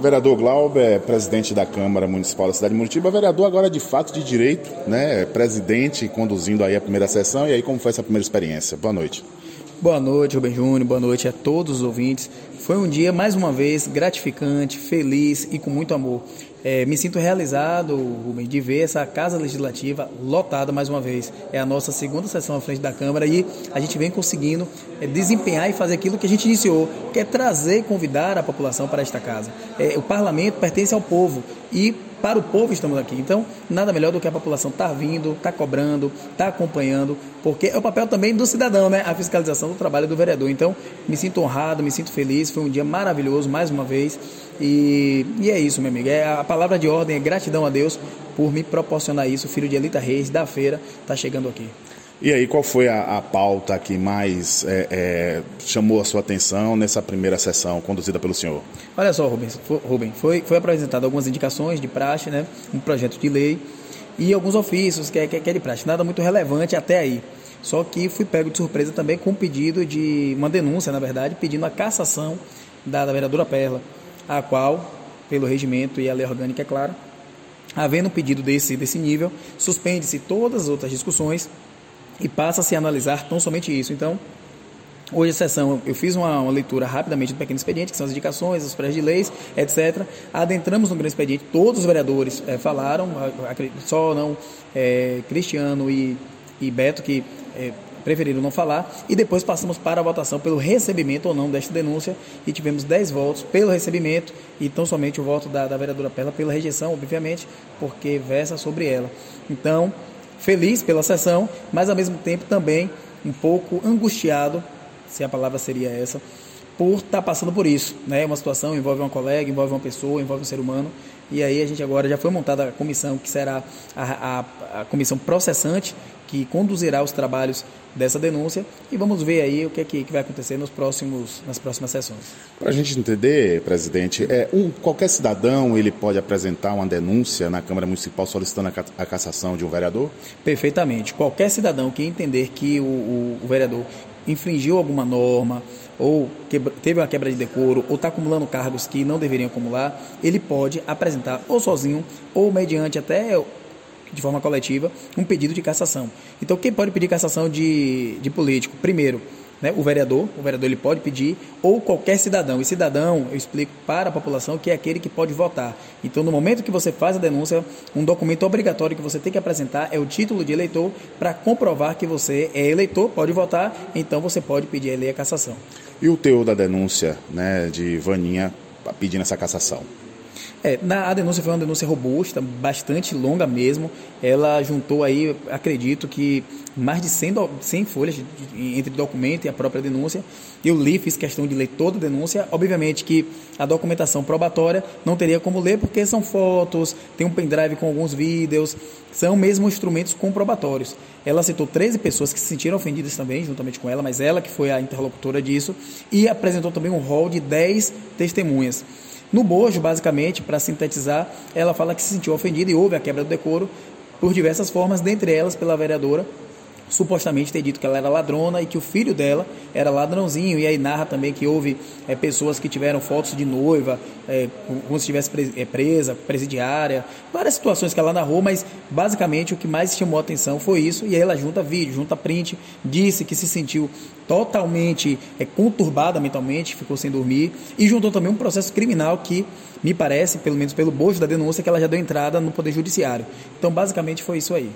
Vereador Glauber, presidente da Câmara Municipal da cidade de Muritiba, vereador agora de fato de direito, né? Presidente conduzindo aí a primeira sessão. E aí, como foi essa primeira experiência? Boa noite. Boa noite, Rubem Júnior. Boa noite a todos os ouvintes. Foi um dia, mais uma vez, gratificante, feliz e com muito amor. É, me sinto realizado, Rubem, de ver essa Casa Legislativa lotada mais uma vez. É a nossa segunda sessão à frente da Câmara e a gente vem conseguindo é, desempenhar e fazer aquilo que a gente iniciou, que é trazer e convidar a população para esta casa. É, o parlamento pertence ao povo e para o povo estamos aqui. Então, nada melhor do que a população estar tá vindo, estar tá cobrando, estar tá acompanhando, porque é o papel também do cidadão, né? A fiscalização do trabalho do vereador. Então, me sinto honrado, me sinto feliz. Foi um dia maravilhoso, mais uma vez. E, e é isso, meu amigo. É, a palavra de ordem é gratidão a Deus por me proporcionar isso. O filho de Elita Reis, da feira, está chegando aqui. E aí, qual foi a, a pauta que mais é, é, chamou a sua atenção nessa primeira sessão conduzida pelo senhor? Olha só, Rubens, Rubem, foi, foi apresentado algumas indicações de praxe, né, um projeto de lei e alguns ofícios que é, que é de praxe, nada muito relevante até aí. Só que fui pego de surpresa também com um pedido de, uma denúncia, na verdade, pedindo a cassação da, da vereadora Perla, a qual, pelo regimento e a lei orgânica, é claro, havendo um pedido desse, desse nível, suspende-se todas as outras discussões e passa-se a analisar tão somente isso. Então, Hoje, a sessão, eu fiz uma, uma, leitura rapidamente do pequeno expediente, que são as indicações, os projetos de leis, etc. Adentramos no grande expediente, todos os vereadores é, falaram, só não é, Cristiano e, e, Beto, que é, preferiram não falar, e depois passamos para a votação pelo recebimento ou não desta denúncia, e tivemos 10 votos pelo recebimento, e tão somente o voto da, da vereadora Perla pela rejeição, obviamente, porque versa sobre ela. Então, feliz pela sessão, mas ao mesmo tempo também um pouco angustiado, se a palavra seria essa, por estar tá passando por isso. Né? Uma situação envolve uma colega, envolve uma pessoa, envolve um ser humano. E aí a gente agora já foi montada a comissão que será a, a, a comissão processante que conduzirá os trabalhos dessa denúncia e vamos ver aí o que, é que, que vai acontecer nos próximos, nas próximas sessões. Para a gente entender, presidente, é, um, qualquer cidadão ele pode apresentar uma denúncia na Câmara Municipal solicitando a, a cassação de um vereador? Perfeitamente. Qualquer cidadão que entender que o, o, o vereador infringiu alguma norma ou teve uma quebra de decoro ou está acumulando cargos que não deveriam acumular, ele pode apresentar ou sozinho ou mediante até de forma coletiva, um pedido de cassação. Então, quem pode pedir cassação de, de político? Primeiro, né, o vereador, o vereador ele pode pedir, ou qualquer cidadão. E cidadão, eu explico para a população que é aquele que pode votar. Então, no momento que você faz a denúncia, um documento obrigatório que você tem que apresentar é o título de eleitor para comprovar que você é eleitor, pode votar, então você pode pedir a lei a cassação. E o teor da denúncia né, de Vaninha pedindo essa cassação? É, na, a denúncia foi uma denúncia robusta, bastante longa mesmo. Ela juntou aí, acredito que mais de 100, 100 folhas de, de, entre documento e a própria denúncia. Eu li, fiz questão de ler toda a denúncia. Obviamente que a documentação probatória não teria como ler, porque são fotos, tem um pendrive com alguns vídeos, são mesmo instrumentos comprobatórios. Ela citou 13 pessoas que se sentiram ofendidas também, juntamente com ela, mas ela que foi a interlocutora disso, e apresentou também um rol de 10 testemunhas. No bojo, basicamente, para sintetizar, ela fala que se sentiu ofendida e houve a quebra do decoro por diversas formas, dentre elas pela vereadora supostamente ter dito que ela era ladrona e que o filho dela era ladrãozinho. E aí narra também que houve é, pessoas que tiveram fotos de noiva, é, como se estivesse é, presa, presidiária, várias situações que ela narrou, mas basicamente o que mais chamou a atenção foi isso. E aí ela junta vídeo, junta print, disse que se sentiu totalmente é, conturbada mentalmente, ficou sem dormir, e juntou também um processo criminal que me parece, pelo menos pelo bojo da denúncia, que ela já deu entrada no Poder Judiciário. Então, basicamente, foi isso aí.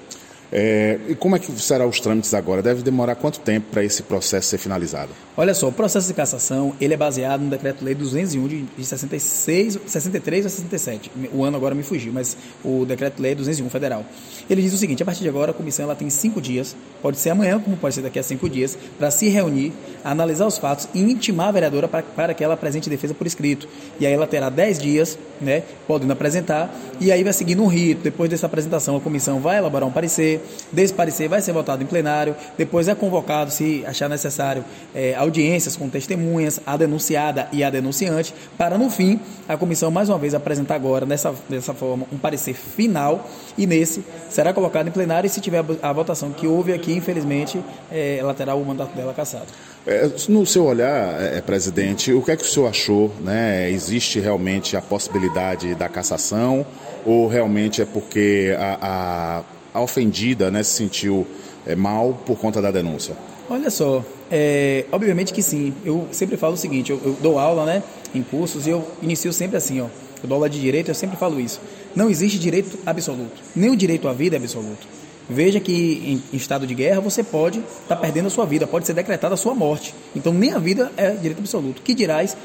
É, e como é que serão os trâmites agora? Deve demorar quanto tempo para esse processo ser finalizado? Olha só, o processo de cassação ele é baseado no decreto-lei 201 de, de 66, 63 a 67. O ano agora me fugiu, mas o decreto-lei 201 federal. Ele diz o seguinte: a partir de agora a comissão ela tem cinco dias, pode ser amanhã, como pode ser daqui a cinco dias, para se reunir, analisar os fatos e intimar a vereadora para, para que ela apresente defesa por escrito. E aí ela terá dez dias, né, podendo apresentar, e aí vai seguir um rito. Depois dessa apresentação, a comissão vai elaborar um parecer desse parecer vai ser votado em plenário, depois é convocado, se achar necessário, é, audiências com testemunhas, a denunciada e a denunciante, para no fim a comissão mais uma vez apresentar agora, dessa, dessa forma, um parecer final e nesse será colocado em plenário e se tiver a votação que houve aqui, infelizmente, é, ela terá o mandato dela cassado. É, no seu olhar, é, presidente, o que é que o senhor achou? Né? Existe realmente a possibilidade da cassação ou realmente é porque a, a, a ofendida né, se sentiu é, mal por conta da denúncia? Olha só, é, obviamente que sim. Eu sempre falo o seguinte, eu, eu, dou aula né, em cursos e eu inicio sempre assim, ó. Eu dou aula de direito, eu sempre falo isso. Não existe direito absoluto. Nem o direito à vida é absoluto. Veja que em, estado de guerra você pode estar tá perdendo a sua vida, pode ser decretada a sua morte. Então nem a vida é direito absoluto. Que dirás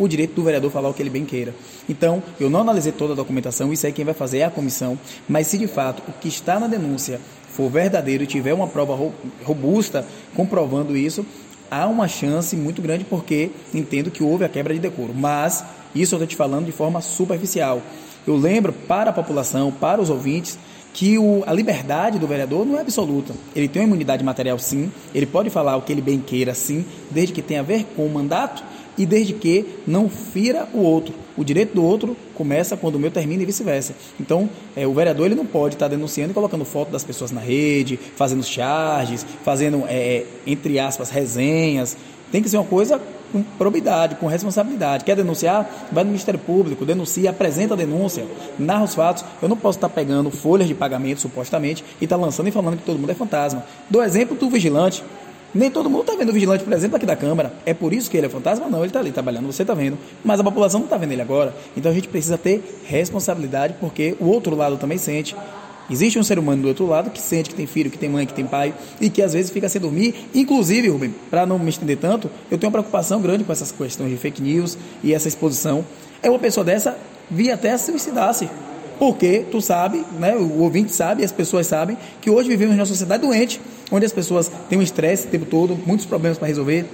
o direito do vereador falar o que ele bem queira. Então, eu não analisei toda a documentação, isso aí quem vai fazer é a comissão, mas se de fato o que está na denúncia for verdadeiro e tiver uma prova robusta comprovando isso, há uma chance muito grande porque entendo que houve a quebra de decoro. Mas isso eu estou te falando de forma superficial. Eu lembro para a população, para os ouvintes, que o, a liberdade do vereador não é absoluta. Ele tem uma imunidade material, sim, ele pode falar o que ele bem queira, sim, desde que tenha a ver com o mandato e desde que não fira o outro. O direito do outro começa quando o meu termina e vice-versa. Então, é, o vereador ele não pode estar denunciando e colocando foto das pessoas na rede, fazendo charges, fazendo, é, entre aspas, resenhas. Tem que ser uma coisa com probidade, com responsabilidade. Quer denunciar? Vai no Ministério Público, denuncia, apresenta a denúncia, narra os fatos. Eu não posso estar pegando folhas de pagamento, supostamente, e estar lançando e falando que todo mundo é fantasma. Do exemplo do vigilante. Nem todo mundo está vendo o vigilante, por exemplo, aqui da Câmara. É por isso que ele é fantasma? Não, ele está ali trabalhando, você está vendo. Mas a população não está vendo ele agora. Então a gente precisa ter responsabilidade, porque o outro lado também sente. Existe um ser humano do outro lado que sente que tem filho, que tem mãe, que tem pai e que às vezes fica sem dormir. Inclusive, Rubem, para não me estender tanto, eu tenho uma preocupação grande com essas questões de fake news e essa exposição. É uma pessoa dessa vir até suicidar-se. Porque tu sabe, né, o ouvinte sabe, as pessoas sabem, que hoje vivemos numa sociedade doente, onde as pessoas têm um estresse o tempo todo, muitos problemas para resolver,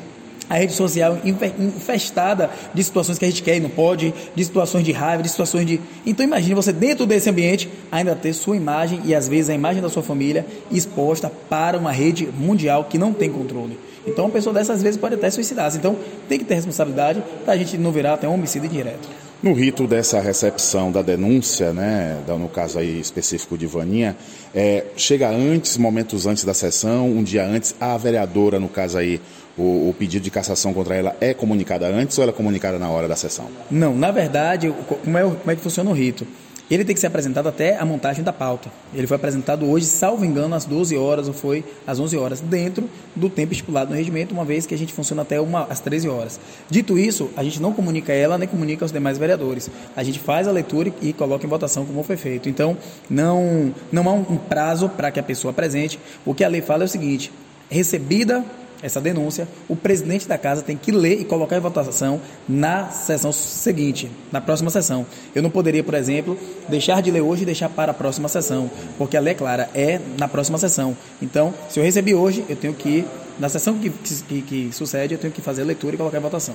a rede social infestada de situações que a gente quer e não pode, de situações de raiva, de situações de. Então imagine você dentro desse ambiente ainda ter sua imagem e às vezes a imagem da sua família exposta para uma rede mundial que não tem controle. Então uma pessoa dessas vezes pode até suicidar-se. Então tem que ter responsabilidade para a gente não virar até um homicídio direto. No rito dessa recepção da denúncia, né, no caso aí específico de Vaninha, é, chega antes, momentos antes da sessão, um dia antes, a vereadora, no caso aí, o, o, pedido de cassação contra ela é comunicada antes ou ela é comunicada na hora da sessão? Não, na verdade, como é, como é que funciona o rito? Ele tem que ser apresentado até a montagem da pauta. Ele foi apresentado hoje, salvo engano, às 12 horas ou foi às 11 horas, dentro do tempo estipulado no regimento, uma vez que a gente funciona até uma, às 13 horas. Dito isso, a gente não comunica ela nem comunica aos demais vereadores. A gente faz a leitura e coloca em votação como foi feito. Então, não, não há um prazo para que a pessoa apresente. O que a lei fala é o seguinte: recebida essa denúncia, o presidente da casa tem que ler e colocar em votação na sessão seguinte, na próxima sessão. Eu não poderia, por exemplo, deixar de ler hoje e deixar para a próxima sessão, porque a lei é clara, é na próxima sessão. Então, se eu recebi hoje, eu tenho que, na sessão que, que, que sucede, eu tenho que fazer a leitura e colocar em votação.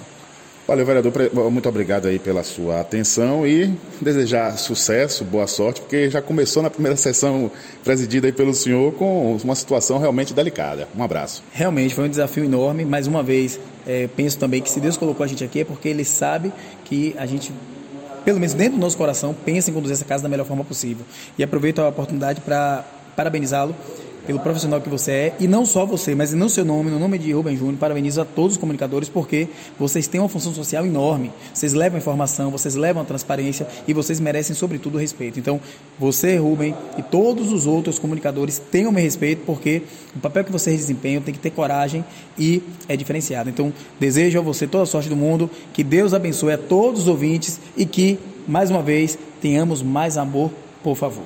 Valeu, vereador. Muito obrigado aí pela sua atenção e desejar sucesso, boa sorte, porque já começou na primeira sessão presidida aí pelo senhor com uma situação realmente delicada. Um abraço. Realmente foi um desafio enorme. Mais uma vez, é, penso também que se Deus colocou a gente aqui é porque Ele sabe que a gente pelo menos dentro do nosso coração, pensa em conduzir essa casa da melhor forma possível. E aproveito a oportunidade para parabenizá-lo pelo profissional que você é, e não só você, mas no seu nome, no nome de Rubem Júnior, parabenizo a todos os comunicadores, porque vocês têm uma função social enorme. Vocês levam informação, vocês levam a transparência e vocês merecem, sobretudo, respeito. Então, você, Rubem, e todos os outros comunicadores tenham meu respeito, porque o papel que vocês desempenham tem que ter coragem e é diferenciado. Então, desejo a você toda a sorte do mundo, que Deus abençoe a todos os ouvintes e que, mais uma vez, tenhamos mais amor, por favor.